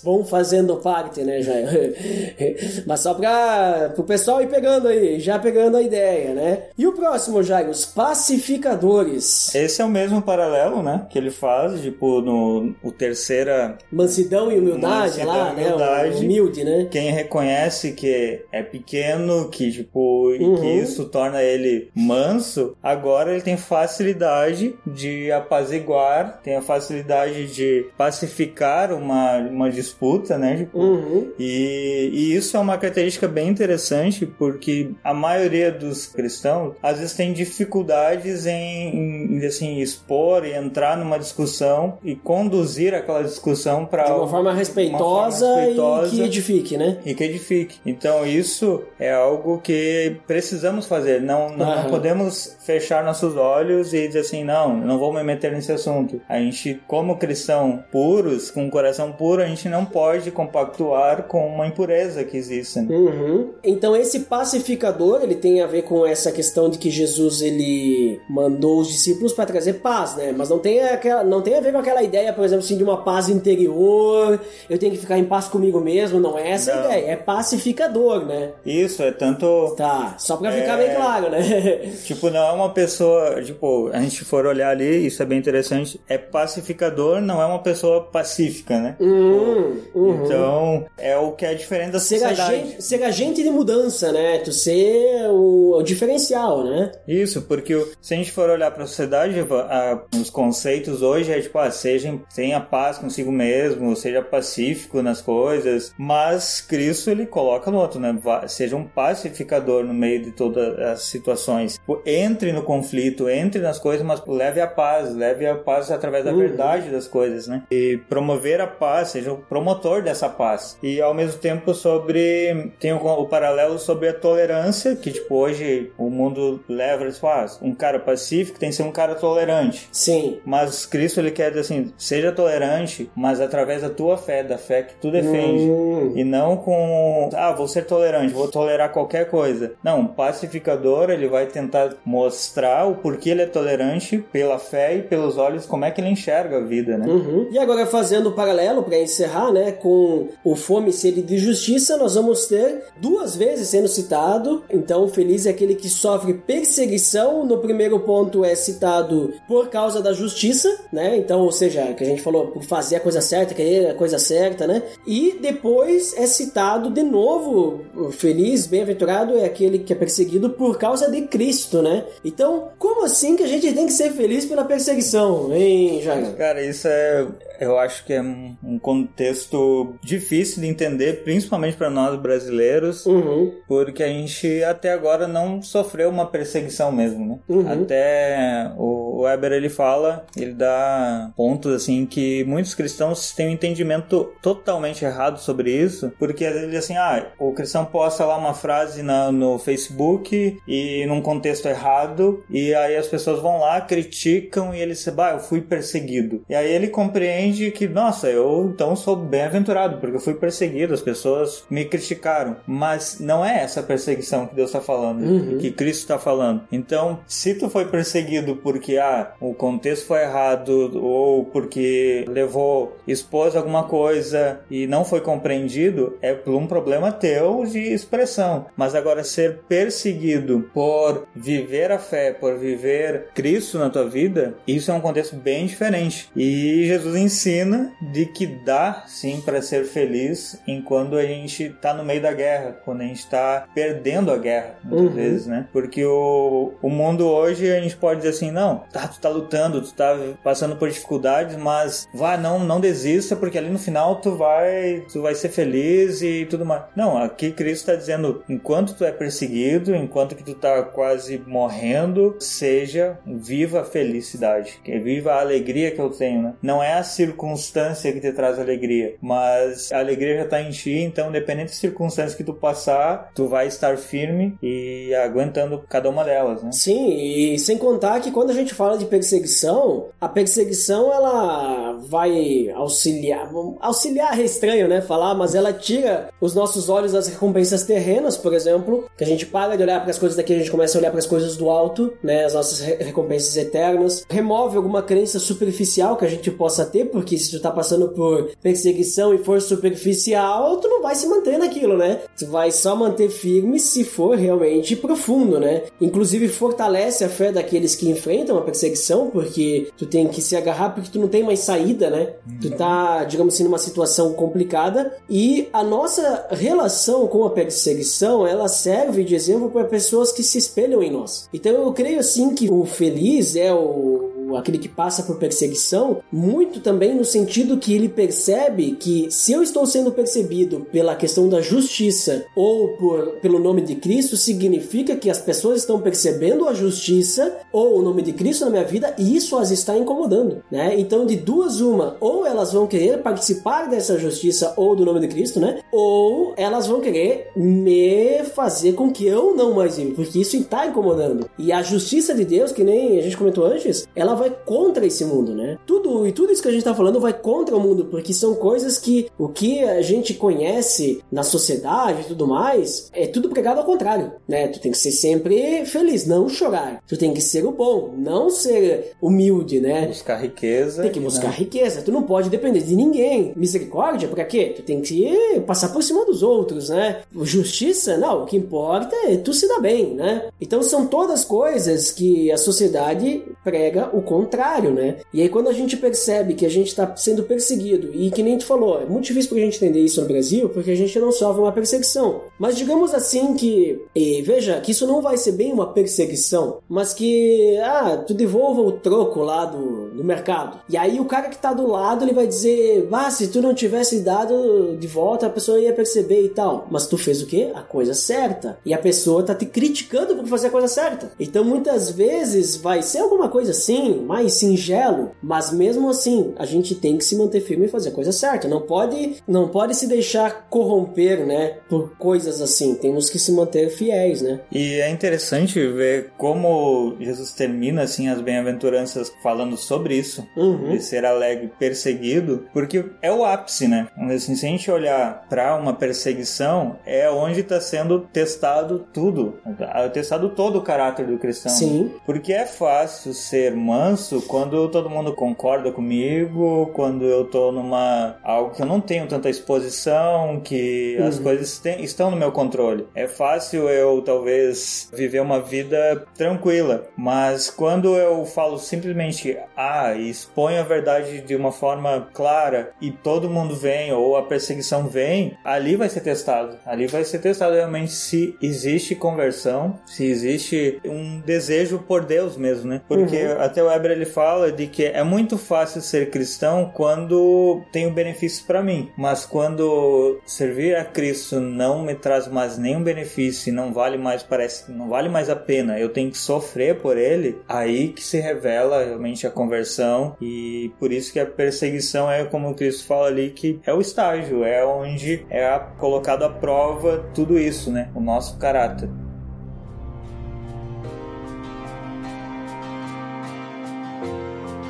vão fazendo parte, né, Jair? Mas só para o pessoal ir pegando aí, já pegando a ideia, né? E o próximo, Jair, os pacificadores. Esse é o mesmo paralelo, né? Que ele faz, tipo, no o terceira. Mansidão e humildade Mansidão lá, e né? Humildade. Humilde, né? Quem reconhece que é pequeno, que, tipo, e Uhum. que isso torna ele manso, agora ele tem facilidade de apaziguar, tem a facilidade de pacificar uma, uma disputa, né? Tipo, Uhum. E, e isso é uma característica bem interessante porque a maioria dos cristãos às vezes tem dificuldades em, em, assim expor e entrar numa discussão e conduzir aquela discussão para De uma forma respeitosa, e que edifique, né? e que edifique. Então isso é algo que precisamos fazer. Não, não, não podemos fechar nossos olhos e dizer assim, não, não vou me meter nesse assunto. A gente, como cristão puros, com um coração puro, a gente não pode compactuar com uma impureza que existe. né? Uhum. Então esse pacificador, ele tem a ver com essa questão de que Jesus ele mandou os discípulos para trazer paz, né? Mas não tem aquela, não tem a ver com aquela ideia, por exemplo, assim, de uma paz interior, eu tenho que ficar em paz comigo mesmo, não é essa a Não. ideia, é pacificador, né? Isso é tanto. Tá, só pra ficar É. bem claro, né? Tipo, não é uma pessoa. Tipo, a gente for olhar ali, isso é bem interessante. É pacificador, não é uma pessoa pacífica, né? Hum, uhum. Então, é o que é diferente da Ser sociedade. agente, ser agente de mudança, né? Tu ser o, o diferencial, né? Isso, porque se a gente for olhar para a sociedade, a- os conceitos hoje é tipo, ah, seja, tenha paz consigo mesmo, seja pacífico nas coisas, mas Cristo ele coloca no outro, né? Seja um pacificador no meio de todas as situações. Tipo, Entre no conflito, entre nas coisas, mas leve a paz, leve a paz através da Uhum. verdade das coisas, né? E promover a paz, seja o promotor dessa paz. E ao mesmo tempo sobre tem o, o paralelo sobre a tolerância, que tipo hoje o mundo leva tipo, ah, um cara pacífico tem que ser um cara tolerante. Sim. Mas Cristo ele quer dizer assim, seja tolerante, mas através da tua fé, da fé que tu defende. Hum. E não com, ah, vou ser tolerante, vou tolerar qualquer coisa. Não, um pacificador, ele vai tentar mostrar o porquê ele é tolerante pela fé e pelos olhos, como é que ele enxerga a vida, né? Uhum. E agora fazendo o paralelo para encerrar, né, com o fome sede de justiça, nós vamos ter duas vezes sendo citado. Então, feliz é aquele que sofre perseguição. No primeiro ponto é citado por causa da justiça, né? Então, ou seja, que a gente falou por fazer a coisa certa, querer a coisa certa, né? E depois é citado de novo, feliz, bem-aventurado é aquele que é perseguido por causa de Cristo, né? Então, como assim que a gente tem que ser feliz pela perseguição, hein, Jair? Cara, isso é. Eu acho que é um um contexto difícil de entender, principalmente para nós brasileiros, Uhum. porque a gente até agora não sofreu uma perseguição mesmo, né? Uhum. Até o Weber ele fala, ele dá pontos assim que muitos cristãos têm um entendimento totalmente errado sobre isso, porque vezes assim, ah, o cristão posta lá uma frase na, no Facebook e num contexto errado, e aí as pessoas vão lá, criticam e ele se, bah, eu fui perseguido. E aí ele compreende que, nossa, eu então sou bem-aventurado, porque eu fui perseguido, as pessoas me criticaram. Mas não é essa perseguição que Deus está falando, Uhum. que Cristo está falando. Então, se tu foi perseguido porque ah, o contexto foi errado ou porque levou, expôs alguma coisa e não foi compreendido, é por um problema teu de expressão. Mas agora ser perseguido por viver a fé, por viver Cristo na tua vida, isso é um contexto bem diferente. E Jesus ensina de que dá sim para ser feliz enquanto a gente está no meio da guerra, quando a gente está perdendo a guerra, muitas Uhum. vezes, né? Porque o, o mundo hoje a gente pode dizer assim, não, tá, tu tá lutando, tu tá passando por dificuldades, mas vá, não, não desista, porque ali no final tu vai, tu vai ser feliz e tudo mais. Não, aqui Cristo está dizendo, enquanto tu é perseguido, enquanto que tu tá quase morrendo, seja viva a felicidade, que viva a alegria que eu tenho, né? Não é a circunstância que te traz alegria, mas a alegria já tá em ti, então independente da circunstância que tu passar, tu vai estar firme e aguentando cada uma delas, né? Sim, e sem contar que quando a gente fala de perseguição, a perseguição ela vai auxiliar. Auxiliar é estranho, né? Falar, mas ela tira os nossos olhos das recompensas terrenas, por exemplo, que a gente para de olhar para as coisas daqui, a gente começa a olhar para as coisas do alto, né? As nossas re- recompensas eternas. Remove alguma crença superficial que a gente possa ter, porque se tu tá passando por perseguição e for superficial, tu não vai se manter naquilo, né? Tu vai só manter firme se for realmente profundo, né? Inclusive fortalece a fé daqueles que enfrentam a perseguição, porque tu tem que se agarrar porque tu não tem mais saída, né? Tu tá, digamos assim, numa situação complicada e a nossa relação com a perseguição, ela serve de exemplo para pessoas que se espelham em nós. Então eu creio assim que o feliz é o aquele que passa por perseguição, muito também no sentido que ele percebe que se eu estou sendo percebido pela questão da justiça ou por, pelo nome de Cristo, significa que as pessoas estão percebendo a justiça ou o nome de Cristo na minha vida e isso as está incomodando, né? Então, de duas uma, ou elas vão querer participar dessa justiça ou do nome de Cristo, né? Ou elas vão querer me fazer com que eu não mais viva, porque isso está incomodando. E a justiça de Deus, que nem a gente comentou antes, ela vai contra esse mundo, né? Tudo e tudo isso que a gente tá falando vai contra o mundo, porque são coisas que o que a gente conhece na sociedade e tudo mais é tudo pregado ao contrário, né? Tu tem que ser sempre feliz, não chorar. Tu tem que ser o bom, não ser humilde, né? Buscar riqueza. Tem que buscar né? riqueza, tu não pode depender de ninguém. Misericórdia, pra quê? Tu tem que passar por cima dos outros, né? Justiça, não, o que importa é tu se dar bem, né? Então são todas coisas que a sociedade prega o contrário, né? E aí quando a gente percebe que a gente tá sendo perseguido, e que nem tu falou, é muito difícil pra gente entender isso no Brasil, porque a gente não sofre uma perseguição. Mas digamos assim que, e veja, que isso não vai ser bem uma perseguição, mas que, ah, tu devolva o troco lá do, do mercado. E aí o cara que tá do lado, ele vai dizer, ah, se tu não tivesse dado de volta, a pessoa ia perceber e tal. Mas tu fez o quê? A coisa certa. E a pessoa tá te criticando por fazer a coisa certa. Então muitas vezes vai ser alguma coisa assim, mais singelo, mas mesmo assim, a gente tem que se manter firme e fazer a coisa certa. Não pode, não pode se deixar corromper, né, por coisas assim. Temos que se manter fiéis, né? E é interessante ver como Jesus termina assim as bem-aventuranças falando sobre isso, Uhum. de ser alegre perseguido, porque é o ápice, né? Assim, se a gente olhar para uma perseguição, é onde está sendo testado tudo, Tá testado todo o caráter do cristão. Sim. Porque é fácil ser manso quando todo mundo concorda comigo, quando eu tô numa algo que eu não tenho tanta exposição, que as coisas tem- estão no meu controle. É fácil eu talvez viver uma vida tranquila, mas quando eu falo simplesmente ah, e exponho a verdade de uma forma clara e todo mundo vem ou a perseguição vem, ali vai ser testado. Ali vai ser testado realmente se existe conversão, se existe um desejo por Deus mesmo, né? Porque que até o Weber ele fala de que é muito fácil ser cristão quando tenho benefícios para mim, mas quando servir a Cristo não me traz mais nenhum benefício não vale mais parece que não vale mais a pena, eu tenho que sofrer por ele, aí que se revela realmente a conversão e por isso que a perseguição é como o Cristo fala ali que é o estágio, é onde é colocado à prova tudo isso, né? O nosso caráter.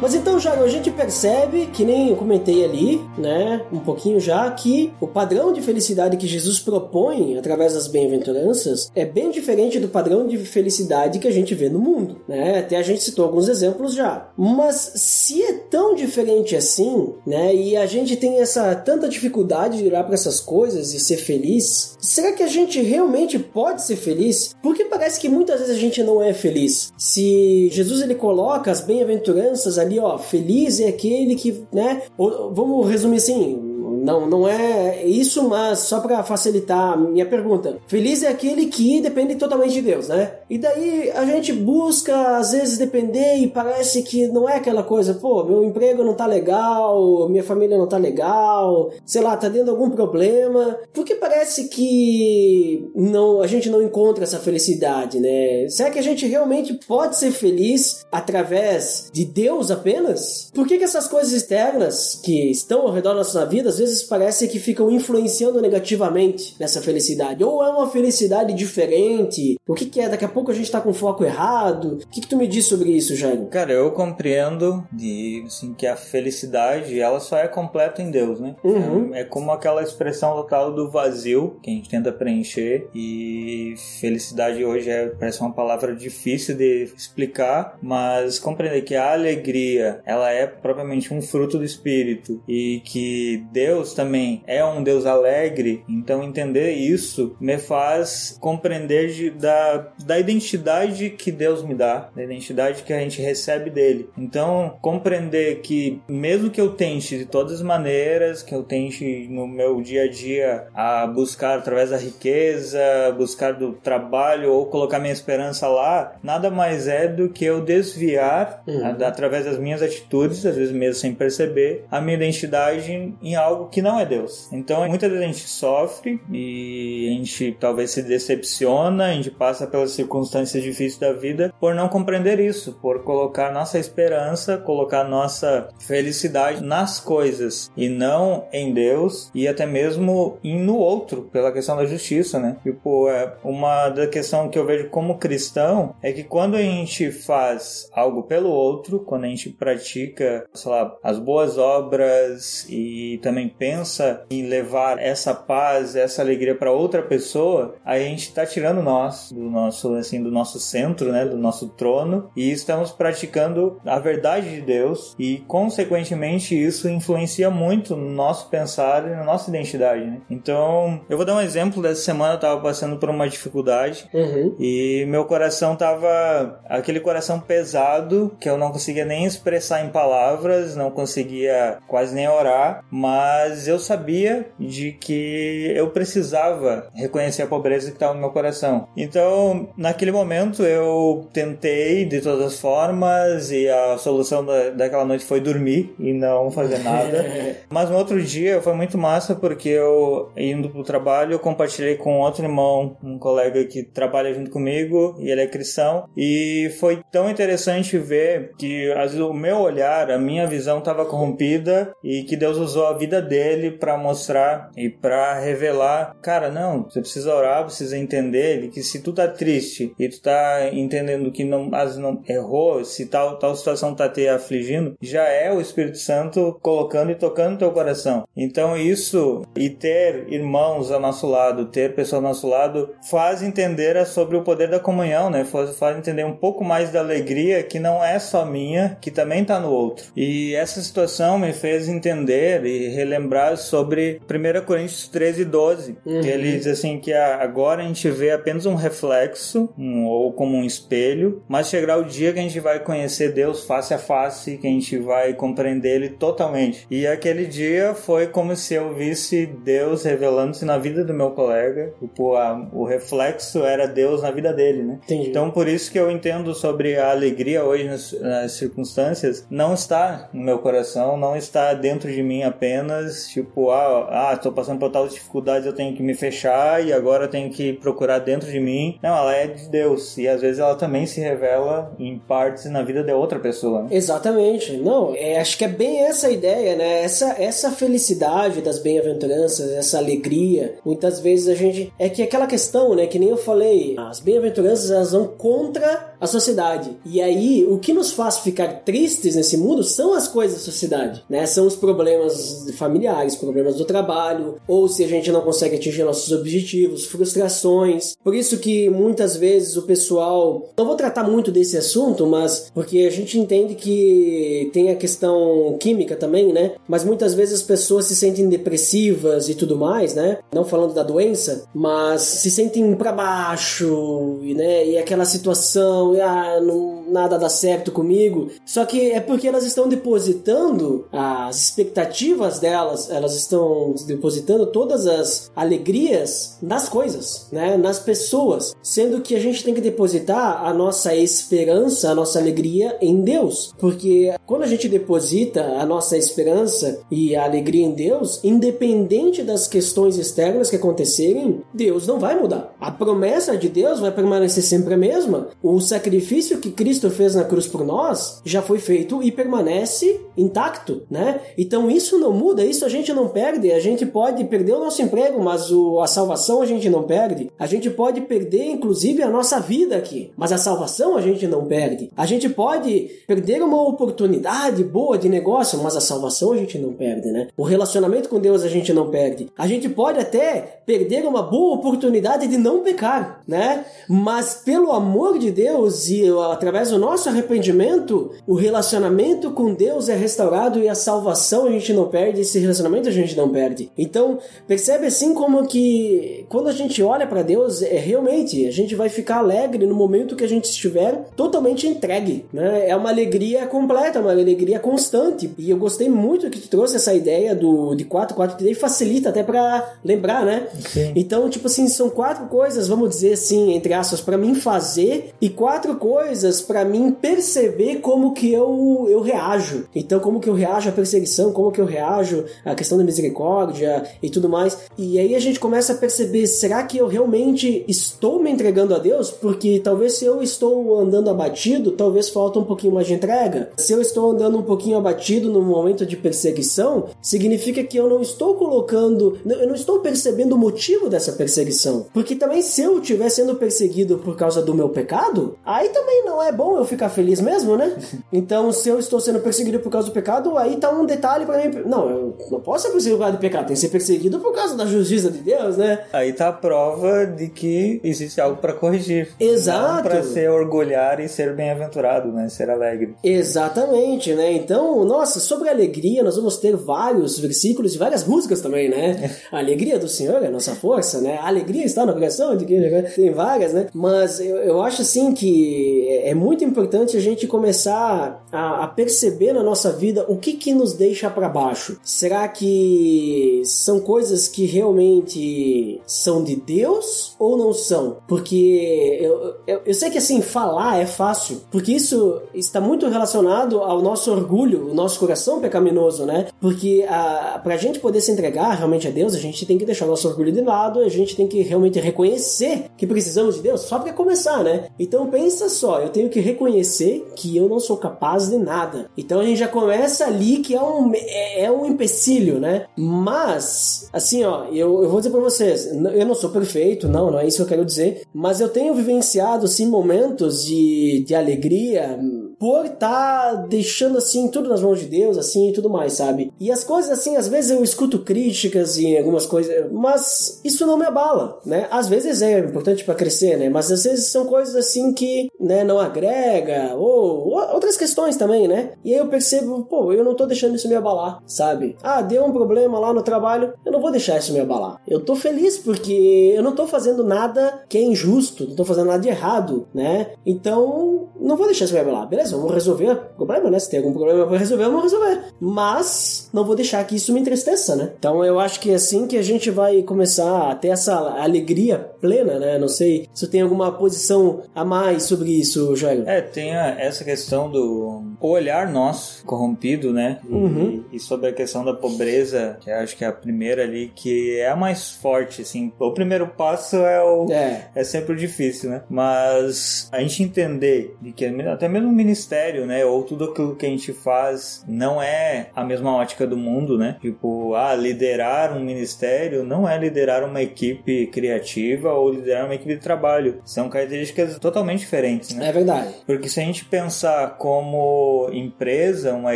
Mas então, já a gente percebe, que nem eu comentei ali, né, um pouquinho já, que o padrão de felicidade que Jesus propõe através das bem-aventuranças é bem diferente do padrão de felicidade que a gente vê no mundo, né? Até a gente citou alguns exemplos já. Mas se é tão diferente assim, né, e a gente tem essa tanta dificuldade de olhar para essas coisas e ser feliz, será que a gente realmente pode ser feliz? Porque parece que muitas vezes a gente não é feliz. Se Jesus ele coloca as bem-aventuranças ali ali, ó, feliz é aquele que, né? Ou, vamos resumir assim, não, não é isso, mas só para facilitar a minha pergunta. Feliz é aquele que depende totalmente de Deus, né? E daí a gente busca às vezes depender e parece que não é aquela coisa, pô, meu emprego não tá legal, minha família não tá legal, sei lá, tá tendo algum problema. Porque parece que não, a gente não encontra essa felicidade, né? Será que a gente realmente pode ser feliz através de Deus apenas? Por que, que essas coisas externas que estão ao redor da nossa vida às vezes vezes parece que ficam influenciando negativamente nessa felicidade. Ou é uma felicidade diferente? O que, que é? Daqui a pouco a gente tá com foco errado? O que, que tu me diz sobre isso, Jairo? Cara, eu compreendo de, assim, que a felicidade ela só é completa em Deus, né? Uhum. É, é como aquela expressão local do vazio que a gente tenta preencher e felicidade hoje é, parece uma palavra difícil de explicar, mas compreender que a alegria ela é propriamente um fruto do Espírito e que Deus Deus também é um Deus alegre, então entender isso me faz compreender de, da, da identidade que Deus me dá, da identidade que a gente recebe dele. Então, compreender que mesmo que eu tente de todas as maneiras, que eu tente no meu dia a dia a buscar através da riqueza, buscar do trabalho ou colocar minha esperança lá, nada mais é do que eu desviar uhum. a, através das minhas atitudes, às vezes mesmo sem perceber, a minha identidade em algo que não é Deus. Então, muitas vezes a gente sofre e a gente talvez se decepciona, a gente passa pelas circunstâncias difíceis da vida por não compreender isso, por colocar nossa esperança, colocar nossa felicidade nas coisas e não em Deus e até mesmo no outro, pela questão da justiça, né? Tipo, é uma da questão que eu vejo como cristão é que quando a gente faz algo pelo outro, quando a gente pratica, sei lá, as boas obras e também pensa em levar essa paz, essa alegria para outra pessoa, a gente está tirando nós do nosso assim do nosso centro, né, do nosso trono e estamos praticando a verdade de Deus e consequentemente isso influencia muito no nosso pensar e na nossa identidade. Né? Então eu vou dar um exemplo dessa semana eu estava passando por uma dificuldade uhum. e meu coração tava aquele coração pesado que eu não conseguia nem expressar em palavras, não conseguia quase nem orar, mas mas eu sabia de que eu precisava reconhecer a pobreza que estava no meu coração. Então, naquele momento, eu tentei de todas as formas e a solução da, daquela noite foi dormir e não fazer nada. mas no outro dia foi muito massa porque eu, indo pro trabalho, eu compartilhei com outro irmão, um colega que trabalha junto comigo e ele é cristão. E foi tão interessante ver que às vezes, o meu olhar, a minha visão estava corrompida e que Deus usou a vida dele para mostrar e para revelar, cara, não, você precisa orar, precisa entender que se tu tá triste e tu tá entendendo que não, as não errou, se tal tal situação tá te afligindo, já é o Espírito Santo colocando e tocando teu coração. Então isso e ter irmãos ao nosso lado, ter pessoas ao nosso lado, faz entender sobre o poder da comunhão, né? Faz, faz entender um pouco mais da alegria que não é só minha, que também tá no outro. E essa situação me fez entender e relembrar lembrar sobre 1 Coríntios 13, 12. Uhum. Ele diz assim que agora a gente vê apenas um reflexo, um, ou como um espelho, mas chegará o dia que a gente vai conhecer Deus face a face, que a gente vai compreender Ele totalmente. E aquele dia foi como se eu visse Deus revelando-se na vida do meu colega. Tipo, a- o reflexo era Deus na vida dele, né? Entendi. Então, por isso que eu entendo sobre a alegria hoje nas, nas circunstâncias, não está no meu coração, não está dentro de mim apenas, tipo, ah, ah, tô passando por tal dificuldade, eu tenho que me fechar e agora eu tenho que procurar dentro de mim. Não, ela é de Deus e às vezes ela também se revela em partes na vida de outra pessoa. né? Exatamente. Não, é, acho que é bem essa a ideia, né? Essa, essa felicidade das bem-aventuranças, essa alegria. Muitas vezes a gente. É que aquela questão, né? Que nem eu falei, as bem-aventuranças elas vão contra a sociedade. E aí, o que nos faz ficar tristes nesse mundo são as coisas da sociedade, né? São os problemas familiares, problemas do trabalho, ou se a gente não consegue atingir nossos objetivos, frustrações. Por isso que muitas vezes o pessoal. Não vou tratar muito desse assunto, mas porque a gente entende que tem a questão química também, né? Mas muitas vezes as pessoas se sentem depressivas e tudo mais, né? Não falando da doença, mas se sentem pra baixo, e, né? E aquela situação, e, ah, não, nada dá certo comigo. Só que é porque elas estão depositando as expectativas delas, elas estão depositando todas as alegrias nas coisas, né? Nas pessoas, sendo que a gente tem que depositar a nossa esperança, a nossa alegria em Deus, porque quando a gente deposita a nossa esperança e a alegria em Deus, independente das questões externas que acontecerem, Deus não vai mudar. A promessa de Deus vai permanecer sempre a mesma. O sacrifício que Cristo fez na cruz por nós já foi feito e permanece intacto, né? Então isso não muda, isso a gente não perde. A gente pode perder o nosso emprego, mas o, a salvação a gente não perde. A gente pode perder, inclusive, a nossa vida aqui, mas a salvação a gente não perde. A gente pode perder uma oportunidade boa de negócio, mas a salvação a gente não perde, né? O relacionamento com Deus a gente não perde. A gente pode até perder uma boa oportunidade de não pecar, né? Mas pelo amor de Deus e através do nosso arrependimento, o relacionamento com Deus é restaurado e a salvação a gente não perde, esse relacionamento a gente não perde. Então, percebe assim como que quando a gente olha para Deus, é realmente a gente vai ficar alegre no momento que a gente estiver totalmente entregue, né? É uma alegria completa, uma alegria constante. E eu gostei muito que tu trouxe essa ideia do de 4 4 que daí facilita até para lembrar, né? Sim. Então, tipo assim, são quatro coisas, vamos dizer assim, entre aspas, para mim fazer e quatro coisas para mim perceber como que eu, eu reajo. Então, como que eu reajo à perseguição, como que eu reajo à questão da misericórdia e tudo mais. E aí a gente começa a perceber, será que eu realmente estou me entregando a Deus? Porque talvez se eu estou andando abatido, talvez falta um pouquinho mais de entrega. Se eu estou andando um pouquinho abatido no momento de perseguição, significa que eu não estou colocando, eu não estou percebendo o motivo dessa perseguição. Porque também se eu estiver sendo perseguido por causa do meu pecado, aí também não é bom eu ficar feliz mesmo, né? Então, se eu estou sendo perseguido por causa do pecado, aí tá um detalhe pra mim. Não, eu não posso ser perseguido por causa do pecado, tem que ser perseguido por causa da justiça de Deus, né? Aí tá a prova de que existe algo para corrigir. Exato. Não para ser orgulhar e ser bem-aventurado, né? Ser alegre. Exatamente, né? Então, nossa, sobre a alegria, nós vamos ter vários versículos e várias músicas também, né? A alegria do Senhor é a nossa força, né? A alegria está no coração de quem tem várias, né? Mas eu, eu acho assim que é muito importante a gente começar a, a perceber na nossa vida o que que nos deixa para baixo. Será que são coisas que realmente são de Deus ou não são? Porque eu, eu, eu sei que assim, falar é fácil, porque isso está muito relacionado ao nosso orgulho, o nosso coração pecaminoso, né? Porque a, pra gente poder se entregar realmente a Deus, a gente tem que deixar o nosso orgulho de lado, a gente tem que realmente reconhecer que precisamos de Deus, só para começar, né? Então pensa só, eu tenho que reconhecer que eu não sou capaz de nada. Então a gente já começa ali que é um, é, é um empecilho, né? Mas, assim, ó, eu, eu vou dizer pra vocês, eu não sou perfeito, não, não é isso que eu quero dizer, mas eu tenho vivenciado, sim, momentos de, de alegria por tá deixando assim tudo nas mãos de Deus, assim e tudo mais, sabe? E as coisas assim, às vezes eu escuto críticas em algumas coisas, mas isso não me abala, né? Às vezes é importante para crescer, né? Mas às vezes são coisas assim que, né, não agrega ou, ou outras questões também, né? E aí eu percebo, pô, eu não tô deixando isso me abalar, sabe? Ah, deu um problema lá no trabalho, eu não vou deixar isso me abalar. Eu tô feliz porque eu não tô fazendo nada que é injusto, não tô fazendo nada de errado, né? Então, não vou deixar isso me abalar. Beleza, vamos resolver o problema, né? Se tem algum problema pra resolver, vamos resolver. Mas não vou deixar que isso me entristeça, né? Então eu acho que é assim que a gente vai começar a ter essa alegria plena, né? Não sei se tem alguma posição a mais sobre isso, Jair. É, tem a, essa questão do olhar nosso corrompido, né? E, Uhum. e sobre a questão da pobreza, que acho que é a primeira ali, que é a mais forte, assim. O primeiro passo é o. É. É sempre difícil, né? Mas a gente entender de que até mesmo o ministério, né? Ou tudo aquilo que a gente faz não é a mesma ótica do mundo, né? Tipo, ah, liderar um ministério não é liderar uma equipe criativa ou liderar uma equipe de trabalho. São características totalmente diferentes, né? É verdade. Porque se a gente pensar como empresa, uma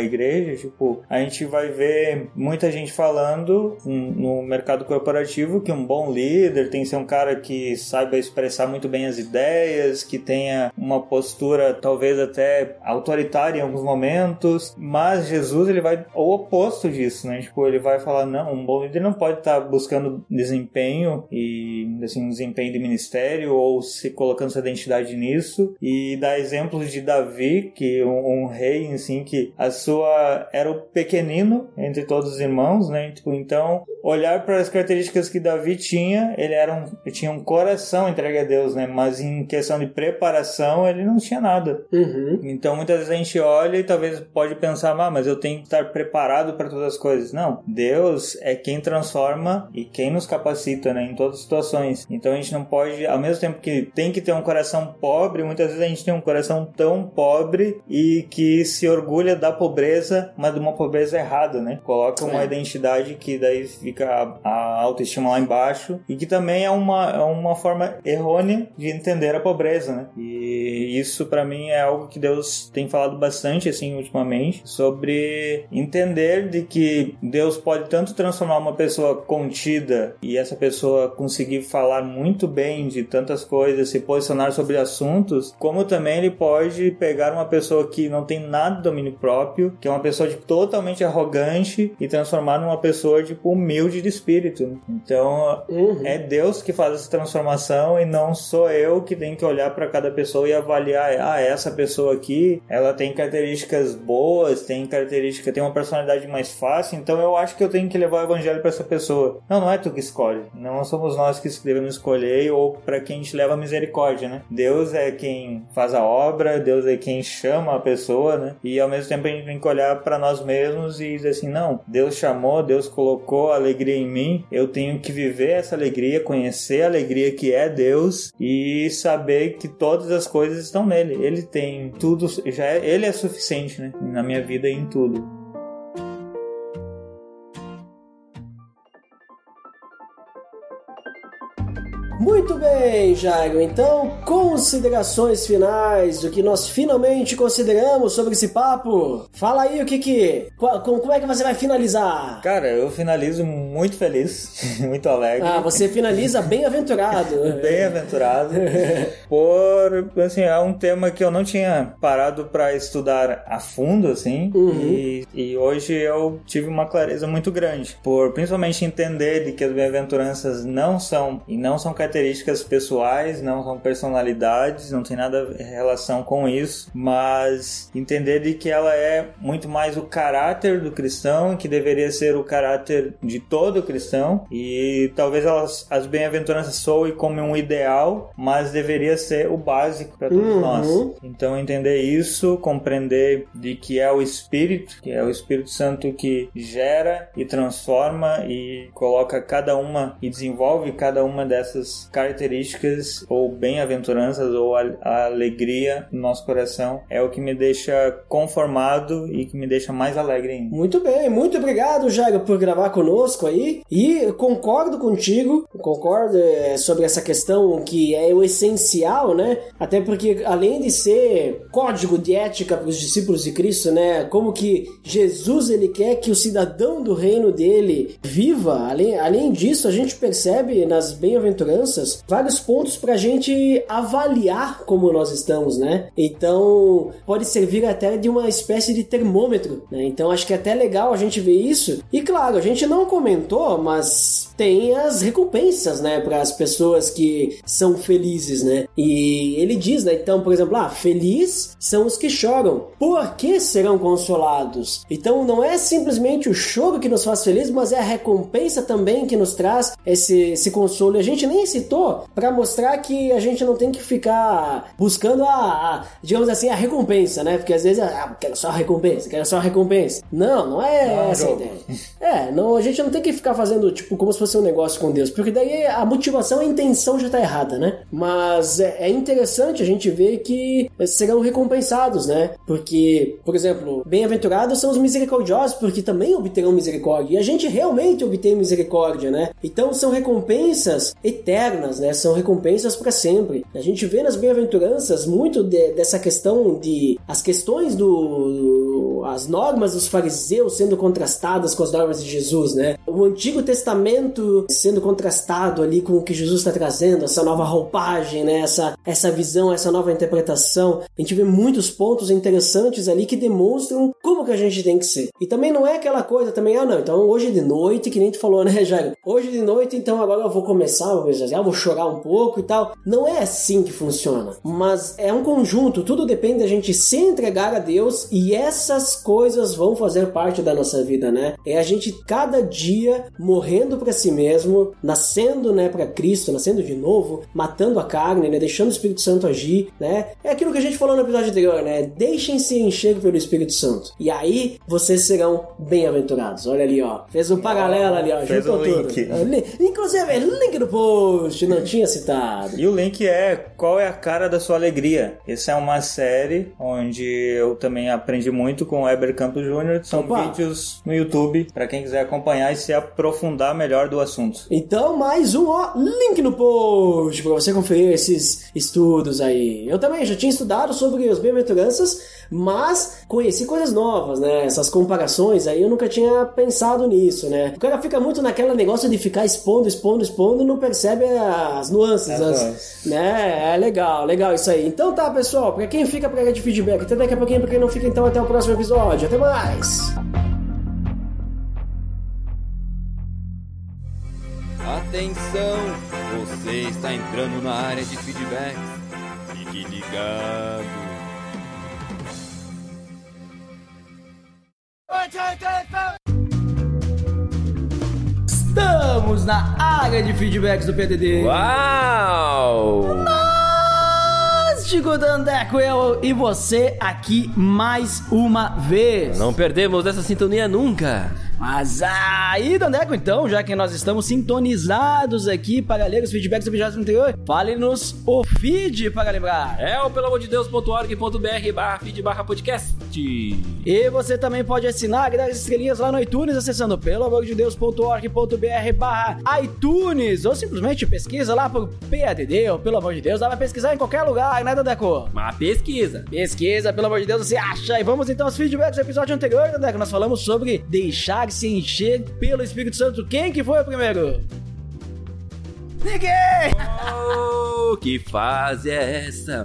igreja, tipo, a gente vai ver muita gente falando no mercado corporativo que um bom líder tem que ser um cara que saiba expressar muito bem as ideias, que tenha uma postura talvez até autoritária em alguns momentos, mas Jesus ele vai ao oposto disso, né? Tipo, ele vai falar não, um bom líder não pode estar buscando desempenho e assim um desempenho de ministério ou se colocando sua identidade nisso e dá exemplos de Davi, que um, um rei assim que a sua era o pequenino entre todos os irmãos, né? Tipo, então olhar para as características que Davi tinha, ele era um, tinha um coração entregue a Deus, né? Mas em questão de preparação, ele não tinha nada. Uhum. Então muitas vezes a gente olha e talvez pode pensar, ah, mas eu tenho que estar preparado para todas as coisas. Não, Deus é quem transforma e quem nos capacita, né, em todas as situações. Então a gente não pode, ao mesmo tempo que tem que ter um coração pobre, muitas vezes a gente tem um coração tão pobre e que se orgulha da pobreza, mas de uma pobreza errada, né? Coloca uma É. identidade que daí fica a, a autoestima lá embaixo e que também é uma, é uma forma errônea de entender a pobreza, né? E isso para mim é algo que Deus tem falado bastante assim ultimamente sobre entender de que Deus pode tanto transformar uma pessoa contida e essa pessoa conseguir falar muito bem de tantas coisas, se posicionar sobre assuntos, como também ele pode pegar uma pessoa que não tem nada de domínio próprio, que é uma pessoa tipo, totalmente arrogante e transformar numa pessoa tipo humilde de espírito. Então Uhum. é Deus que faz essa transformação e não sou eu que tenho que olhar para cada pessoa e avaliar, ah, essa pessoa aqui, ela tem características boas, tem característica, tem uma personalidade mais fácil, então eu acho que eu tenho que levar o evangelho para essa pessoa. Não, não é tu que escolhe. Não somos nós que devemos escolher ou para quem a gente leva a misericórdia, né? Deus é quem faz a obra, Deus é quem chama a pessoa, né? E ao mesmo tempo a gente tem que olhar para nós mesmos e dizer assim, não, Deus chamou, Deus colocou a alegria em mim, eu tenho que viver essa alegria, conhecer a alegria que é Deus e saber que todas as coisas estão nele. Ele tem tudo, já é, ele é suficiente, né? Na minha vida e em tudo. Muito bem, Jairo. Então, considerações finais do que nós finalmente consideramos sobre esse papo. Fala aí o que que. Como é que você vai finalizar? Cara, eu finalizo muito feliz, muito alegre. Ah, você finaliza bem-aventurado. Bem-aventurado. Por, assim, é um tema que eu não tinha parado para estudar a fundo, assim. Uhum. E, e hoje eu tive uma clareza muito grande. Por principalmente entender de que as bem-aventuranças não são, e não são características pessoais, não são personalidades, não tem nada em relação com isso, mas entender de que ela é muito mais o caráter do cristão, que deveria ser o caráter de todo cristão, e talvez elas, as bem-aventuranças soem como um ideal, mas deveria ser o básico para todos Uhum. nós. Então entender isso, compreender de que é o Espírito, que é o Espírito Santo que gera e transforma e coloca cada uma e desenvolve cada uma dessas características ou bem-aventuranças ou a, a alegria no nosso coração é o que me deixa conformado e que me deixa mais alegre ainda. Muito bem, muito obrigado, Jairo, por gravar conosco aí. E concordo contigo, concordo é, sobre essa questão que é o essencial, né? Até porque, além de ser código de ética para os discípulos de Cristo, né? Como que Jesus ele quer que o cidadão do reino dele viva. Além, além disso, a gente percebe nas bem-aventuranças vários pontos para a gente avaliar como nós estamos, né? Então, pode servir até de uma espécie de termômetro, né? Então, acho que é até legal a gente ver isso. E claro, a gente não comentou, mas tem as recompensas, né, para as pessoas que são felizes, né? E ele diz, né, então, por exemplo, ah, feliz são os que choram, porque serão consolados. Então, não é simplesmente o choro que nos faz felizes, mas é a recompensa também que nos traz esse, esse consolo. A gente nem citou para mostrar que a gente não tem que ficar buscando a, a, digamos assim, a recompensa, né? Porque às vezes, ah, quero só a recompensa, quero só a recompensa. Não, não é não, essa a ideia. É, não, a gente não tem que ficar fazendo, tipo, como se fosse um negócio com Deus, porque daí a motivação, a intenção já tá errada, né? Mas é, é interessante a gente ver que serão recompensados, né? Porque, por exemplo, bem-aventurados são os misericordiosos, porque também obterão misericórdia. E a gente realmente obtém misericórdia, né? Então são recompensas eternas, né? São recompensas para sempre. A gente vê nas bem-aventuranças muito de, dessa questão de as questões do as normas dos fariseus sendo contrastadas com as normas de Jesus, né? O Antigo Testamento sendo contrastado ali com o que Jesus está trazendo, essa nova roupagem, né? Essa, essa visão, essa nova interpretação. A gente vê muitos pontos interessantes ali que demonstram como que a gente tem que ser. E também não é aquela coisa também, ah não, então hoje de noite, que nem tu falou, né, Jairo? Hoje de noite, então agora eu vou começar, vou, ah, vou chorar um pouco e tal. Não é assim que funciona. Mas é um conjunto, tudo depende da gente se entregar a Deus e essas coisas vão fazer parte da nossa vida, né? É a gente cada dia morrendo para si mesmo, nascendo, né, para Cristo, nascendo de novo, matando a carne, né, deixando o Espírito Santo agir, né? É aquilo que a gente falou no episódio anterior, né? Deixem-se encher pelo Espírito Santo. E aí vocês serão bem-aventurados. Olha ali, ó. Fez um paralelo ali, ó. Fez juntou um tudo. link. Inclusive, link no post, não tinha citado. E o link é Qual é a cara da sua alegria? Essa é uma série onde eu também aprendi muito com o Weber Campos Jr. São Opa. vídeos no YouTube para quem quiser acompanhar e se aprofundar melhor do assunto. Então, mais um ó, link no post para você conferir esses estudos aí. Eu também já tinha estudado sobre as bem-aventuranças, mas conheci coisas novas, né? Essas comparações aí eu nunca tinha pensado nisso, né? O cara fica muito naquela negócio de ficar expondo, expondo, expondo, não percebe as nuances, As as- né? É legal, legal isso aí. Então tá, pessoal, pra quem fica pra de feedback, até daqui a pouquinho, pra quem não fica, então até o próximo episódio. Até mais! Atenção! Você está entrando na área de feedback. Fique ligado. Estamos na área de feedbacks do PDD. Uau! Fantástico, Dandeco, eu e você aqui mais uma vez. Não perdemos essa sintonia nunca. Mas aí, Dandeco, então, já que nós estamos sintonizados aqui para ler os feedbacks do episódio anterior, fale-nos o feed para lembrar. É o pelo amor de Deus.org.br barra feed barra podcast. E você também pode assinar e dar as estrelinhas lá no iTunes acessando pelo amor de Deus.org.br barra iTunes ou simplesmente pesquisa lá por PADD ou pelo amor de Deus, dá pra pesquisar em qualquer lugar, né, Dandeco? Uma pesquisa. Pesquisa, pelo amor de Deus, você acha? E vamos então aos feedbacks do episódio anterior, Dandeco. Nós falamos sobre deixar-se encher pelo Espírito Santo. Quem que foi o primeiro? Ninguém! Oh, que fase é essa?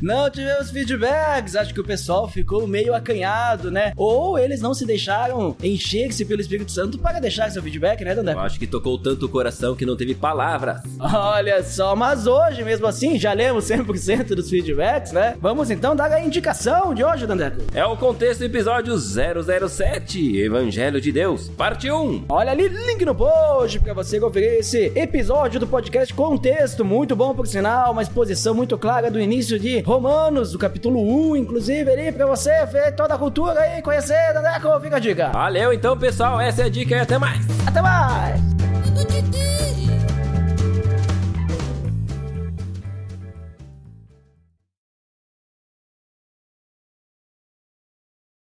Não tivemos feedbacks, acho que o pessoal ficou meio acanhado, né? Ou eles não se deixaram encher-se pelo Espírito Santo para deixar seu feedback, né, Eu Dandeco? acho que tocou tanto o coração que não teve palavras. Olha só, mas hoje, mesmo assim, já lemos 100% dos feedbacks, né? Vamos então dar a indicação de hoje, Dandeco. É o contexto do episódio 007, Evangelho de Deus, parte 1. Olha ali, link no post pra você conferir esse episódio do podcast com texto muito bom, por sinal, uma exposição muito clara do início de Romanos, do capítulo 1, inclusive, ali pra você ver toda a cultura aí, conhecer, Dandeco, fica a dica. Valeu então, pessoal. Essa é a dica e até mais. Até mais!